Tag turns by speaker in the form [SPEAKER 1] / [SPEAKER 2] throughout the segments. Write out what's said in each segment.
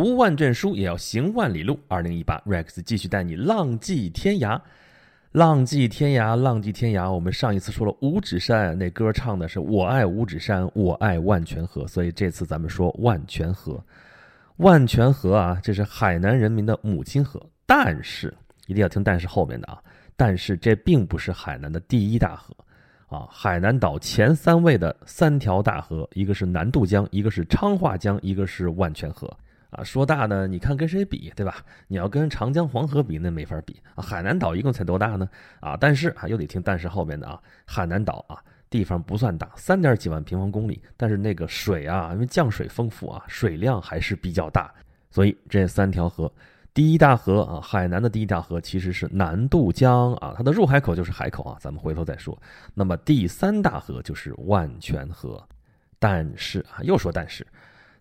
[SPEAKER 1] 读万卷书也要行万里路。二零一八，Rex 继续带你浪迹天涯。浪迹天涯，浪迹天涯。我们上一次说了五指山，那歌唱的是我爱五指山，我爱万泉河。所以这次咱们说万泉河。万泉河啊，这是海南人民的母亲河。但是一定要听但是后面的啊，但是这并不是海南的第一大河啊。海南岛前三位的三条大河，一个是南渡江，一个是昌化江，一个是万泉河。啊，说大呢，你看跟谁比，对吧？你要跟长江、黄河比，那没法比啊。海南岛一共才多大呢？啊，但是啊，又得听但是后面的啊。海南岛啊，地方不算大，三点几万平方公里，但是那个水啊，因为降水丰富啊，水量还是比较大。所以这三条河，第一大河啊，海南的第一大河其实是南渡江啊，它的入海口就是海口啊，咱们回头再说。那么第三大河就是万泉河，但是啊，又说但是，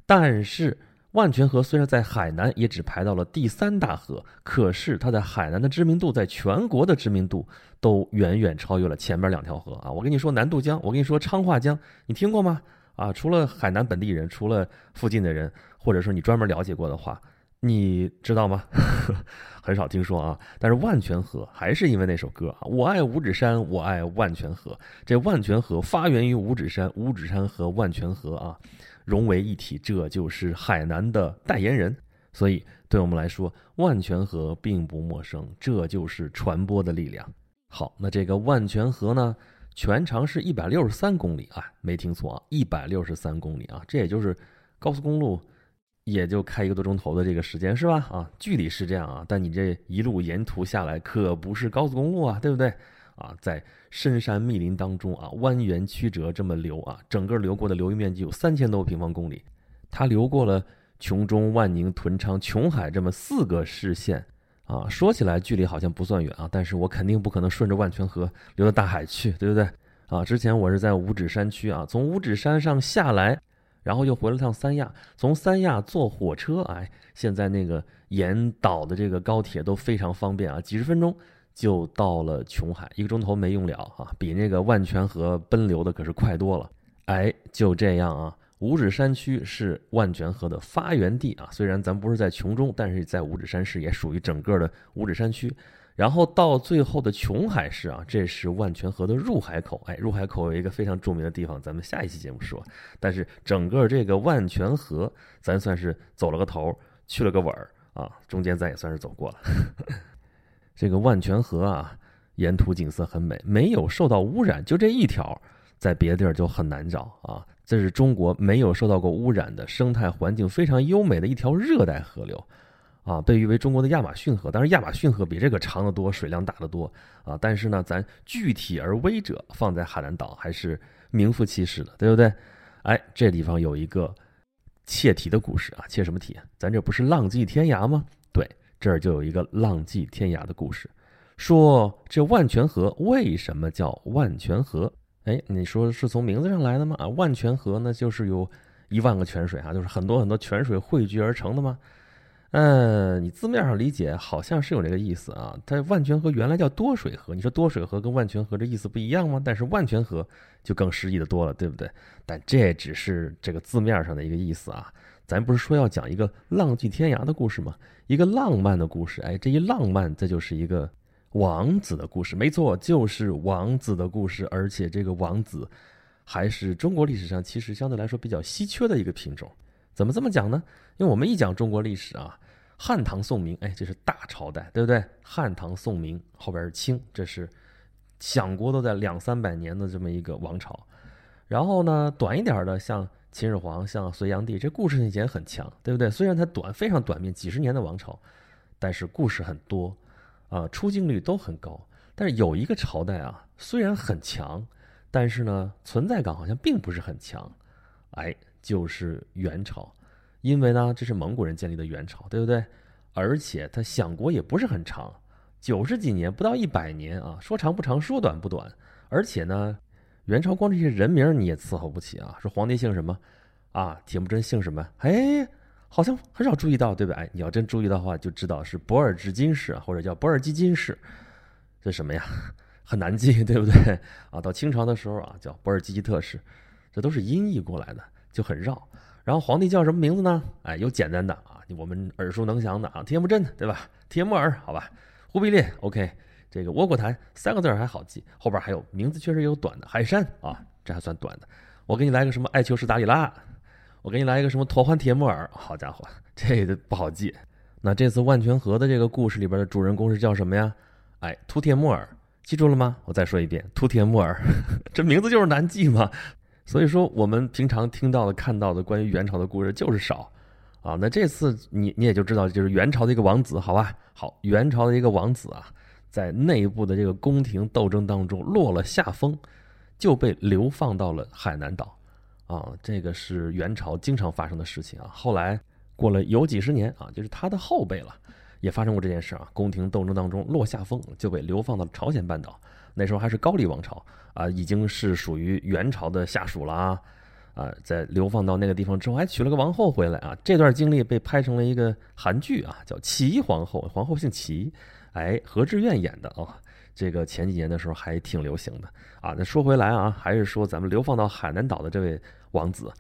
[SPEAKER 1] 但是。万泉河虽然在海南也只排到了第三大河，可是它在海南的知名度，在全国的知名度都远远超越了前面两条河啊！我跟你说南渡江，我跟你说昌化江，你听过吗？啊，除了海南本地人，除了附近的人，或者说你专门了解过的话，你知道吗？很少听说啊。但是万泉河还是因为那首歌啊，我爱五指山，我爱万泉河。这万泉河发源于五指山，五指山和万泉河啊。融为一体，这就是海南的代言人。所以，对我们来说，万泉河并不陌生。这就是传播的力量。好，那这个万泉河呢，全长是一百六十三公里啊，没听错啊，一百六十三公里啊，这也就是高速公路也就开一个多钟头的这个时间是吧？啊，距离是这样啊，但你这一路沿途下来可不是高速公路啊，对不对？啊，在深山密林当中啊，蜿蜒曲折这么流啊，整个流过的流域面积有三千多平方公里。它流过了琼中、万宁、屯昌、琼海这么四个市县啊。说起来距离好像不算远啊，但是我肯定不可能顺着万泉河流到大海去，对不对？啊，之前我是在五指山区啊，从五指山上下来，然后又回了趟三亚，从三亚坐火车，哎，现在那个沿岛的这个高铁都非常方便啊，几十分钟。就到了琼海，一个钟头没用了啊，比那个万泉河奔流的可是快多了。哎，就这样啊，五指山区是万泉河的发源地啊。虽然咱不是在琼中，但是在五指山市也属于整个的五指山区。然后到最后的琼海市啊，这是万泉河的入海口。哎，入海口有一个非常著名的地方，咱们下一期节目说。但是整个这个万泉河，咱算是走了个头，去了个尾儿啊，中间咱也算是走过了。这个万泉河啊，沿途景色很美，没有受到污染，就这一条，在别的地儿就很难找啊。这是中国没有受到过污染的生态环境非常优美的一条热带河流，啊，被誉为中国的亚马逊河。当然，亚马逊河比这个长得多，水量大得多啊。但是呢，咱具体而微者放在海南岛还是名副其实的，对不对？哎，这地方有一个切题的故事啊，切什么题？咱这不是浪迹天涯吗？对。这儿就有一个浪迹天涯的故事，说这万泉河为什么叫万泉河？哎，你说是从名字上来的吗？啊，万泉河呢，就是有一万个泉水啊，就是很多很多泉水汇聚而成的吗？嗯，你字面上理解好像是有这个意思啊。它万泉河原来叫多水河，你说多水河跟万泉河这意思不一样吗？但是万泉河就更诗意的多了，对不对？但这只是这个字面上的一个意思啊。咱不是说要讲一个浪迹天涯的故事吗？一个浪漫的故事，哎，这一浪漫，这就是一个王子的故事，没错，就是王子的故事。而且这个王子，还是中国历史上其实相对来说比较稀缺的一个品种。怎么这么讲呢？因为我们一讲中国历史啊，汉唐宋明，哎，这是大朝代，对不对？汉唐宋明后边是清，这是享国都在两三百年的这么一个王朝。然后呢，短一点的像。秦始皇像隋炀帝，这故事性也很强，对不对？虽然它短，非常短命，几十年的王朝，但是故事很多，啊，出镜率都很高。但是有一个朝代啊，虽然很强，但是呢，存在感好像并不是很强，哎，就是元朝，因为呢，这是蒙古人建立的元朝，对不对？而且它享国也不是很长，九十几年，不到一百年啊，说长不长，说短不短，而且呢。元朝光这些人名你也伺候不起啊！说皇帝姓什么，啊，铁木真姓什么？哎，好像很少注意到，对吧？哎，你要真注意到的话，就知道是博尔济金氏，或者叫博尔济金氏，这什么呀？很难记，对不对？啊，到清朝的时候啊，叫博尔济吉特氏，这都是音译过来的，就很绕。然后皇帝叫什么名字呢？哎，有简单的啊，我们耳熟能详的啊，铁木真对吧？铁木儿好吧？忽必烈 OK，这个窝阔台三个字还好记，后边还有名字确实有短的，海山啊，这还算短的。我给你来个什么艾秋士达里拉，我给你来一个什么妥欢铁木儿，好家伙，这个不好记。那这次万泉河的这个故事里边的主人公是叫什么呀？哎，秃铁木儿，记住了吗？我再说一遍，秃铁木儿，这名字就是难记嘛。所以说，我们平常听到的、看到的关于元朝的故事就是少，啊，那这次你你也就知道，就是元朝的一个王子，好吧？好，元朝的一个王子啊，在内部的这个宫廷斗争当中落了下风，就被流放到了海南岛，啊，这个是元朝经常发生的事情啊。后来过了有几十年啊，就是他的后辈了，也发生过这件事啊。宫廷斗争当中落下风，就被流放到了朝鲜半岛。那时候还是高丽王朝啊，已经是属于元朝的下属了啊，啊，在流放到那个地方之后，还娶了个王后回来啊。这段经历被拍成了一个韩剧啊，叫《齐皇后》，皇后姓齐，哎，何志远演的啊。这个前几年的时候还挺流行的啊。那说回来啊，还是说咱们流放到海南岛的这位王子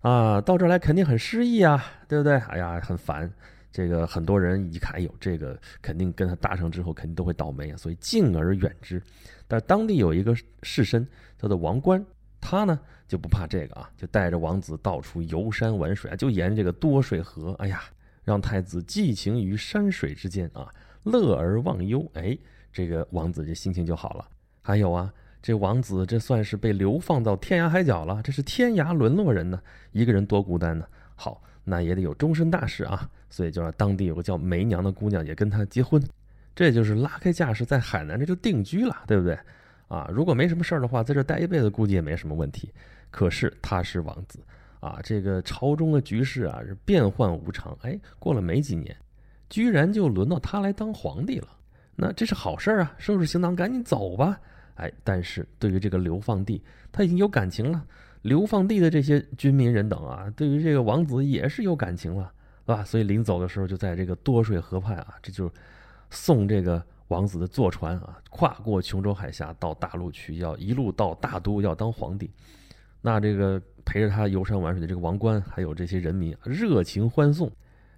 [SPEAKER 1] 啊，到这儿来肯定很失意啊，对不对？哎呀，很烦。这个很多人一看，哎呦，这个肯定跟他搭上之后，肯定都会倒霉啊，所以敬而远之。但当地有一个士绅叫做王冠，他呢就不怕这个啊，就带着王子到处游山玩水啊，就沿着这个多水河，哎呀，让太子寄情于山水之间啊，乐而忘忧。哎，这个王子这心情就好了。还有啊，这王子这算是被流放到天涯海角了，这是天涯沦落人呢，一个人多孤单呢。好。那也得有终身大事啊，所以就让当地有个叫梅娘的姑娘也跟他结婚，这就是拉开架势在海南这就定居了，对不对？啊，如果没什么事儿的话，在这待一辈子估计也没什么问题。可是他是王子啊，这个朝中的局势啊是变幻无常，哎，过了没几年，居然就轮到他来当皇帝了。那这是好事儿啊，收拾行囊赶紧走吧。哎，但是对于这个流放地，他已经有感情了。流放地的这些军民人等啊，对于这个王子也是有感情了，是吧？所以临走的时候，就在这个多水河畔啊，这就送这个王子的坐船啊，跨过琼州海峡到大陆去，要一路到大都要当皇帝。那这个陪着他游山玩水的这个王冠，还有这些人民热情欢送。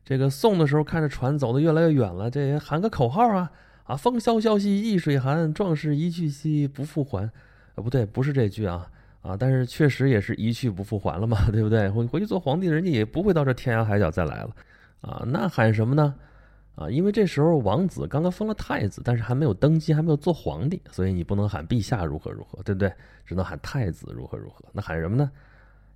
[SPEAKER 1] 这个送的时候，看着船走得越来越远了，这也喊个口号啊啊！风萧萧兮易水寒，壮士一去兮不复还。啊，不对，不是这句啊。啊，但是确实也是一去不复还了嘛，对不对？回回去做皇帝，人家也不会到这天涯海角再来了，啊，那喊什么呢？啊，因为这时候王子刚刚封了太子，但是还没有登基，还没有做皇帝，所以你不能喊陛下如何如何，对不对？只能喊太子如何如何。那喊什么呢？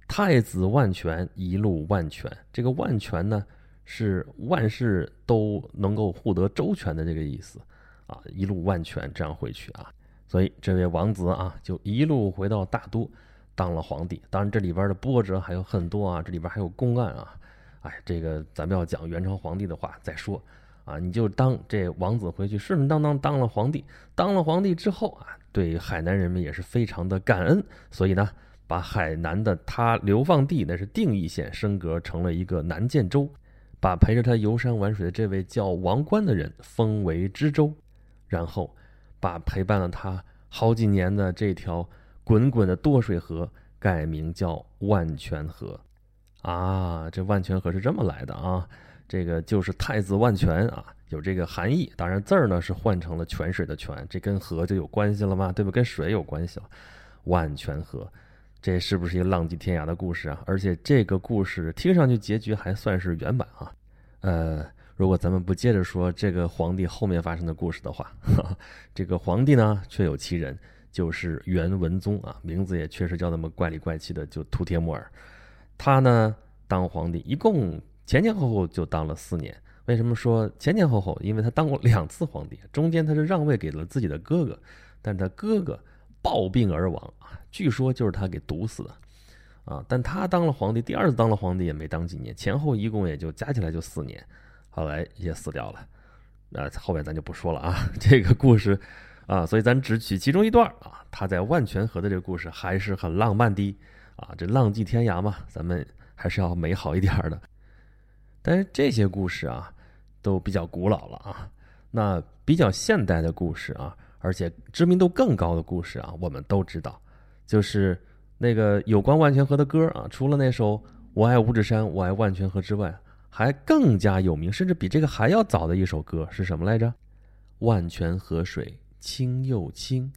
[SPEAKER 1] 太子万全，一路万全。这个万全呢，是万事都能够护得周全的这个意思，啊，一路万全，这样回去啊。所以这位王子啊，就一路回到大都，当了皇帝。当然这里边的波折还有很多啊，这里边还有公案啊。哎，这个咱们要讲元朝皇帝的话再说啊。你就当这王子回去顺顺当当当了皇帝，当了皇帝之后啊，对海南人民也是非常的感恩。所以呢，把海南的他流放地那是定义县升格成了一个南建州，把陪着他游山玩水的这位叫王冠的人封为知州，然后。把陪伴了他好几年的这条滚滚的多水河改名叫万泉河，啊，这万泉河是这么来的啊，这个就是太子万泉啊，有这个含义。当然字儿呢是换成了泉水的泉，这跟河就有关系了吗？对不？跟水有关系了。万泉河，这是不是一个浪迹天涯的故事啊？而且这个故事听上去结局还算是圆满啊，呃。如果咱们不接着说这个皇帝后面发生的故事的话，这个皇帝呢确有其人，就是元文宗啊，名字也确实叫那么怪里怪气的，就秃铁木儿。他呢当皇帝一共前前后后就当了四年。为什么说前前后后？因为他当过两次皇帝，中间他是让位给了自己的哥哥，但他哥哥暴病而亡啊，据说就是他给毒死的啊。但他当了皇帝，第二次当了皇帝也没当几年，前后一共也就加起来就四年。后来也死掉了，那后面咱就不说了啊。这个故事啊，所以咱只取其中一段啊。他在万泉河的这个故事还是很浪漫的啊。这浪迹天涯嘛，咱们还是要美好一点的。但是这些故事啊，都比较古老了啊。那比较现代的故事啊，而且知名度更高的故事啊，我们都知道，就是那个有关万泉河的歌啊。除了那首《我爱五指山，我爱万泉河》之外。还更加有名，甚至比这个还要早的一首歌是什么来着？万泉河水清又清，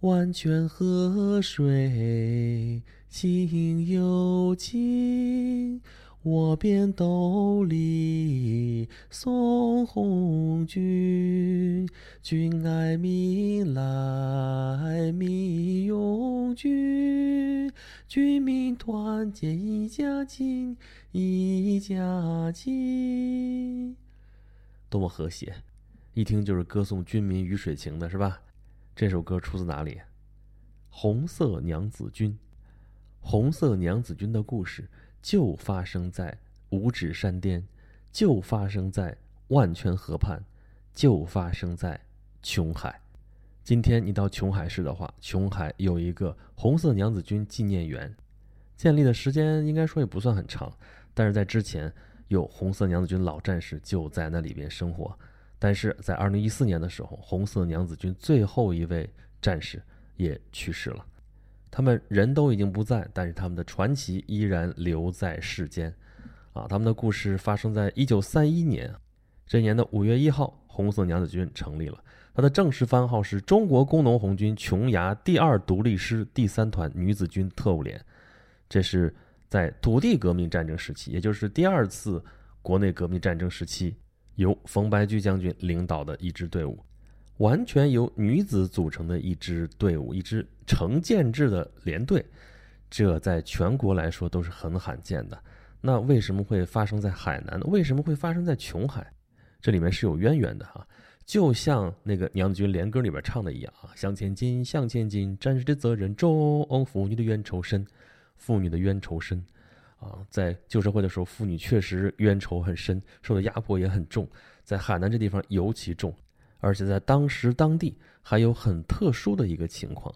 [SPEAKER 1] 万泉河水清又清。我便斗笠送红军，军爱民来民拥军，军民团结一家亲，一家亲。多么和谐，一听就是歌颂军民鱼水情的，是吧？这首歌出自哪里？《红色娘子军》。红色娘子军的故事。就发生在五指山巅，就发生在万泉河畔，就发生在琼海。今天你到琼海市的话，琼海有一个红色娘子军纪念园，建立的时间应该说也不算很长，但是在之前有红色娘子军老战士就在那里边生活。但是在二零一四年的时候，红色娘子军最后一位战士也去世了。他们人都已经不在，但是他们的传奇依然留在世间，啊，他们的故事发生在一九三一年，这年的五月一号，红色娘子军成立了，它的正式番号是中国工农红军琼崖第二独立师第三团女子军特务连，这是在土地革命战争时期，也就是第二次国内革命战争时期，由冯白驹将军领导的一支队伍。完全由女子组成的一支队伍，一支成建制的连队，这在全国来说都是很罕见的。那为什么会发生在海南呢？为什么会发生在琼海？这里面是有渊源的哈。就像那个娘子军连歌里边唱的一样啊，向前进，向前进，战士的责任重，妇女的冤仇深，妇女的冤仇深啊。在旧社会的时候，妇女确实冤仇很深，受的压迫也很重，在海南这地方尤其重。而且在当时当地还有很特殊的一个情况，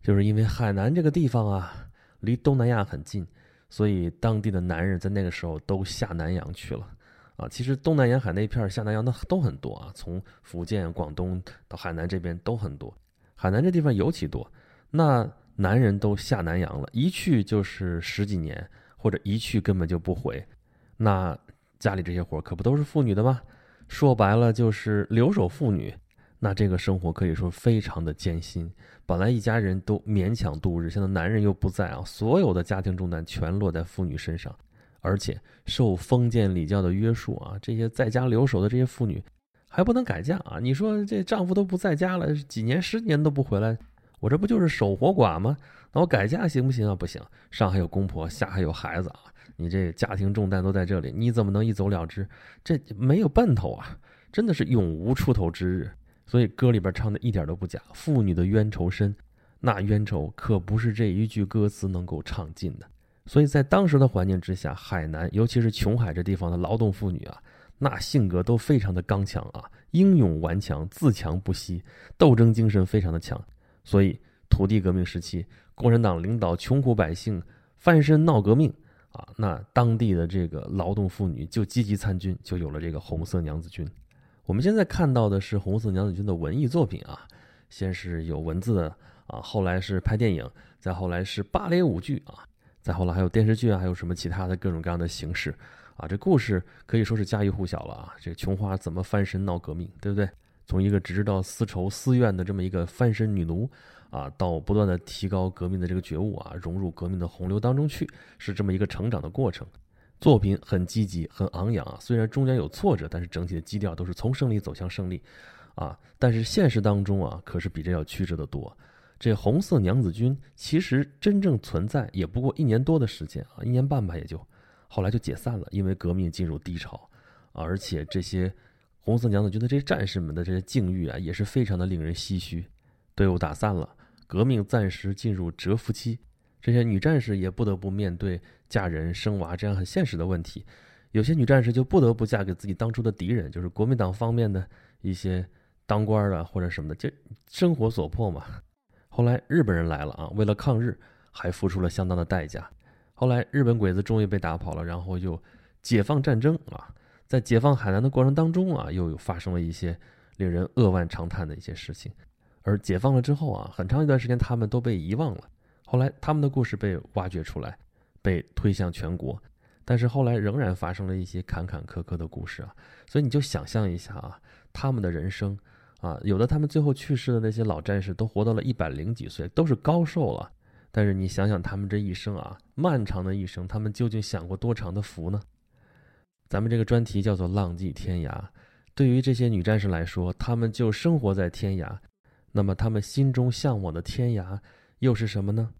[SPEAKER 1] 就是因为海南这个地方啊，离东南亚很近，所以当地的男人在那个时候都下南洋去了。啊，其实东南沿海那片下南洋的都很多啊，从福建、广东到海南这边都很多，海南这地方尤其多。那男人都下南洋了，一去就是十几年，或者一去根本就不回，那家里这些活可不都是妇女的吗？说白了就是留守妇女，那这个生活可以说非常的艰辛。本来一家人都勉强度日，现在男人又不在啊，所有的家庭重担全落在妇女身上，而且受封建礼教的约束啊，这些在家留守的这些妇女还不能改嫁啊。你说这丈夫都不在家了，几年十年都不回来，我这不就是守活寡吗？那我改嫁行不行啊？不行，上还有公婆，下还有孩子啊。你这家庭重担都在这里，你怎么能一走了之？这没有奔头啊！真的是永无出头之日。所以歌里边唱的一点都不假，妇女的冤仇深，那冤仇可不是这一句歌词能够唱尽的。所以在当时的环境之下，海南尤其是琼海这地方的劳动妇女啊，那性格都非常的刚强啊，英勇顽强，自强不息，斗争精神非常的强。所以土地革命时期，共产党领导穷苦百姓翻身闹革命。啊，那当地的这个劳动妇女就积极参军，就有了这个红色娘子军。我们现在看到的是红色娘子军的文艺作品啊，先是有文字的啊，后来是拍电影，再后来是芭蕾舞剧啊，再后来还有电视剧啊，还有什么其他的各种各样的形式啊，这故事可以说是家喻户晓了啊。这个琼花怎么翻身闹革命，对不对？从一个只知道私仇私怨的这么一个翻身女奴。啊，到不断的提高革命的这个觉悟啊，融入革命的洪流当中去，是这么一个成长的过程。作品很积极，很昂扬啊。虽然中间有挫折，但是整体的基调都是从胜利走向胜利，啊。但是现实当中啊，可是比这要曲折的多。这红色娘子军其实真正存在也不过一年多的时间啊，一年半吧，也就后来就解散了，因为革命进入低潮，而且这些红色娘子军的这些战士们的这些境遇啊，也是非常的令人唏嘘。队伍打散了。革命暂时进入蛰伏期，这些女战士也不得不面对嫁人生娃这样很现实的问题。有些女战士就不得不嫁给自己当初的敌人，就是国民党方面的一些当官的或者什么的，就生活所迫嘛。后来日本人来了啊，为了抗日还付出了相当的代价。后来日本鬼子终于被打跑了，然后又解放战争啊，在解放海南的过程当中啊，又有发生了一些令人扼腕长叹的一些事情。而解放了之后啊，很长一段时间他们都被遗忘了。后来他们的故事被挖掘出来，被推向全国。但是后来仍然发生了一些坎坎坷坷的故事啊。所以你就想象一下啊，他们的人生啊，有的他们最后去世的那些老战士都活到了一百零几岁，都是高寿了。但是你想想他们这一生啊，漫长的一生，他们究竟享过多长的福呢？咱们这个专题叫做“浪迹天涯”。对于这些女战士来说，她们就生活在天涯。那么，她们心中向往的天涯又是什么呢？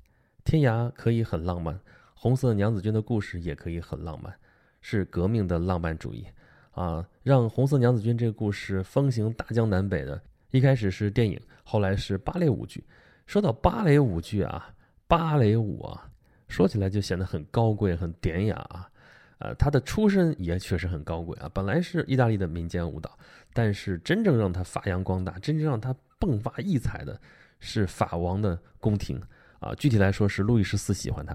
[SPEAKER 1] 天涯可以很浪漫，红色娘子军的故事也可以很浪漫，是革命的浪漫主义啊！让红色娘子军这个故事风行大江南北的，一开始是电影，后来是芭蕾舞剧。说到芭蕾舞剧啊，芭蕾舞啊，说起来就显得很高贵、很典雅啊。呃，他的出身也确实很高贵啊，本来是意大利的民间舞蹈，但是真正让他发扬光大、真正让他迸发异彩的，是法王的宫廷啊。具体来说，是路易十四喜欢他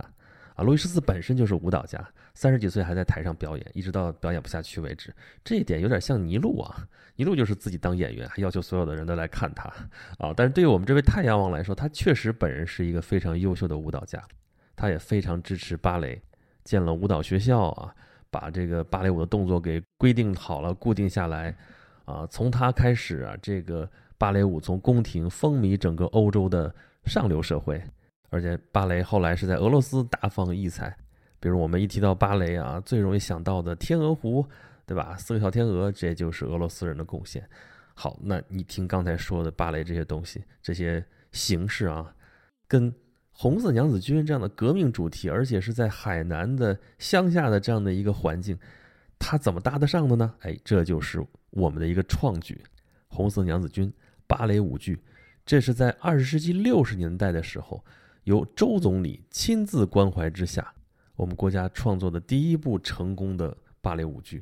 [SPEAKER 1] 啊。路易十四本身就是舞蹈家，三十几岁还在台上表演，一直到表演不下去为止。这一点有点像尼禄啊，尼禄就是自己当演员，还要求所有的人都来看他啊。但是对于我们这位太阳王来说，他确实本人是一个非常优秀的舞蹈家，他也非常支持芭蕾。建了舞蹈学校啊，把这个芭蕾舞的动作给规定好了，固定下来，啊，从他开始啊，这个芭蕾舞从宫廷风靡整个欧洲的上流社会，而且芭蕾后来是在俄罗斯大放异彩，比如我们一提到芭蕾啊，最容易想到的《天鹅湖》，对吧？四个小天鹅，这就是俄罗斯人的贡献。好，那你听刚才说的芭蕾这些东西，这些形式啊，跟。红色娘子军这样的革命主题，而且是在海南的乡下的这样的一个环境，它怎么搭得上的呢？哎，这就是我们的一个创举——红色娘子军芭蕾舞剧。这是在二十世纪六十年代的时候，由周总理亲自关怀之下，我们国家创作的第一部成功的芭蕾舞剧。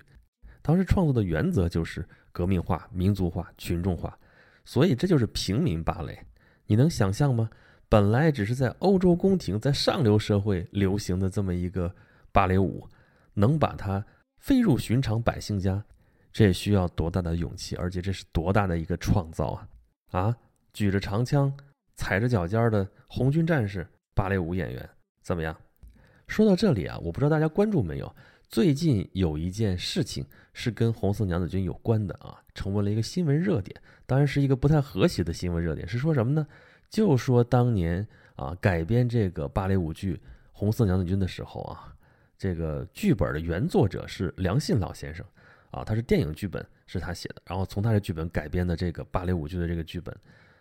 [SPEAKER 1] 当时创作的原则就是革命化、民族化、群众化，所以这就是平民芭蕾。你能想象吗？本来只是在欧洲宫廷、在上流社会流行的这么一个芭蕾舞，能把它飞入寻常百姓家，这需要多大的勇气？而且这是多大的一个创造啊！啊，举着长枪、踩着脚尖的红军战士芭蕾舞演员怎么样？说到这里啊，我不知道大家关注没有？最近有一件事情是跟红色娘子军有关的啊，成为了一个新闻热点。当然是一个不太和谐的新闻热点，是说什么呢？就说当年啊，改编这个芭蕾舞剧《红色娘子军》的时候啊，这个剧本的原作者是梁信老先生啊，他是电影剧本是他写的，然后从他的剧本改编的这个芭蕾舞剧的这个剧本，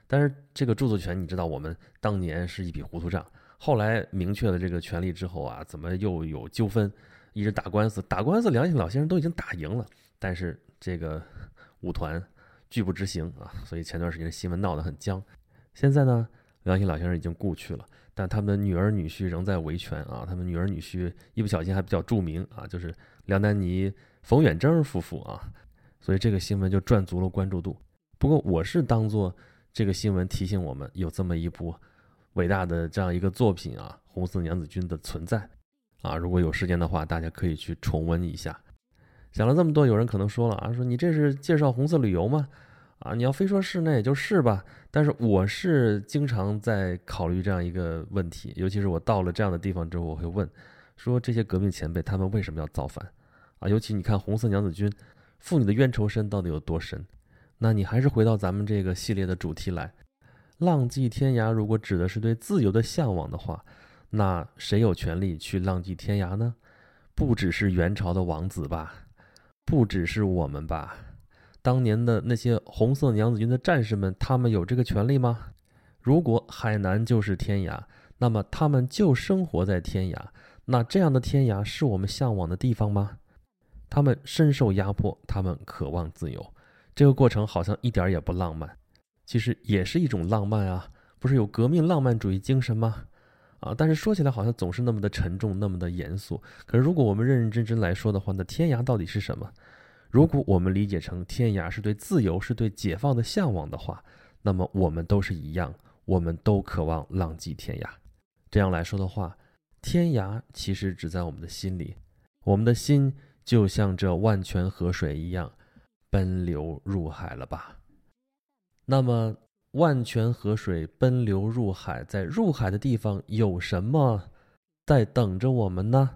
[SPEAKER 1] 但是这个著作权你知道，我们当年是一笔糊涂账，后来明确了这个权利之后啊，怎么又有纠纷，一直打官司，打官司，梁信老先生都已经打赢了，但是这个舞团拒不执行啊，所以前段时间新闻闹得很僵。现在呢，梁信老先生已经故去了，但他们的女儿女婿仍在维权啊。他们女儿女婿一不小心还比较著名啊，就是梁丹妮、冯远征夫妇啊。所以这个新闻就赚足了关注度。不过我是当做这个新闻提醒我们有这么一部伟大的这样一个作品啊，《红色娘子军》的存在啊。如果有时间的话，大家可以去重温一下。想了这么多，有人可能说了啊，说你这是介绍红色旅游吗？啊，你要非说是那也就是吧。但是我是经常在考虑这样一个问题，尤其是我到了这样的地方之后，我会问，说这些革命前辈他们为什么要造反？啊，尤其你看红色娘子军，妇女的冤仇深到底有多深？那你还是回到咱们这个系列的主题来，浪迹天涯。如果指的是对自由的向往的话，那谁有权利去浪迹天涯呢？不只是元朝的王子吧，不只是我们吧。当年的那些红色娘子军的战士们，他们有这个权利吗？如果海南就是天涯，那么他们就生活在天涯。那这样的天涯是我们向往的地方吗？他们深受压迫，他们渴望自由。这个过程好像一点也不浪漫，其实也是一种浪漫啊！不是有革命浪漫主义精神吗？啊！但是说起来好像总是那么的沉重，那么的严肃。可是如果我们认认真真来说的话，那天涯到底是什么？如果我们理解成天涯是对自由、是对解放的向往的话，那么我们都是一样，我们都渴望浪迹天涯。这样来说的话，天涯其实只在我们的心里，我们的心就像这万泉河水一样，奔流入海了吧？那么，万泉河水奔流入海，在入海的地方有什么在等着我们呢？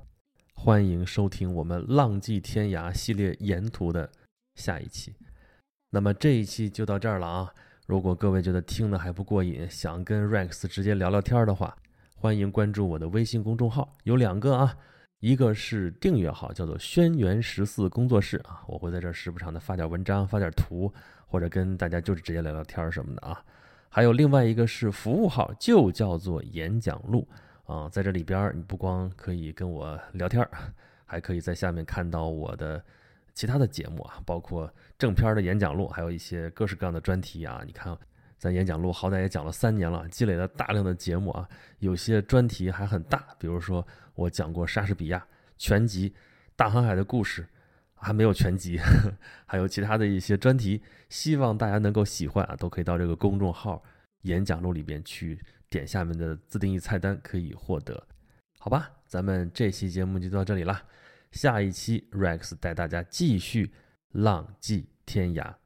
[SPEAKER 1] 欢迎收听我们《浪迹天涯》系列沿途的下一期。那么这一期就到这儿了啊！如果各位觉得听的还不过瘾，想跟 Rex 直接聊聊天的话，欢迎关注我的微信公众号，有两个啊，一个是订阅号，叫做“轩辕十四工作室”啊，我会在这时不常的发点文章、发点图，或者跟大家就是直接聊聊天什么的啊。还有另外一个是服务号，就叫做“演讲录”。啊，在这里边你不光可以跟我聊天还可以在下面看到我的其他的节目啊，包括正片的演讲录，还有一些各式各样的专题啊。你看，咱演讲录好歹也讲了三年了，积累了大量的节目啊，有些专题还很大，比如说我讲过莎士比亚全集、大航海的故事，还没有全集，还有其他的一些专题，希望大家能够喜欢啊，都可以到这个公众号演讲录里边去。点下面的自定义菜单可以获得，好吧，咱们这期节目就到这里了，下一期 Rex 带大家继续浪迹天涯。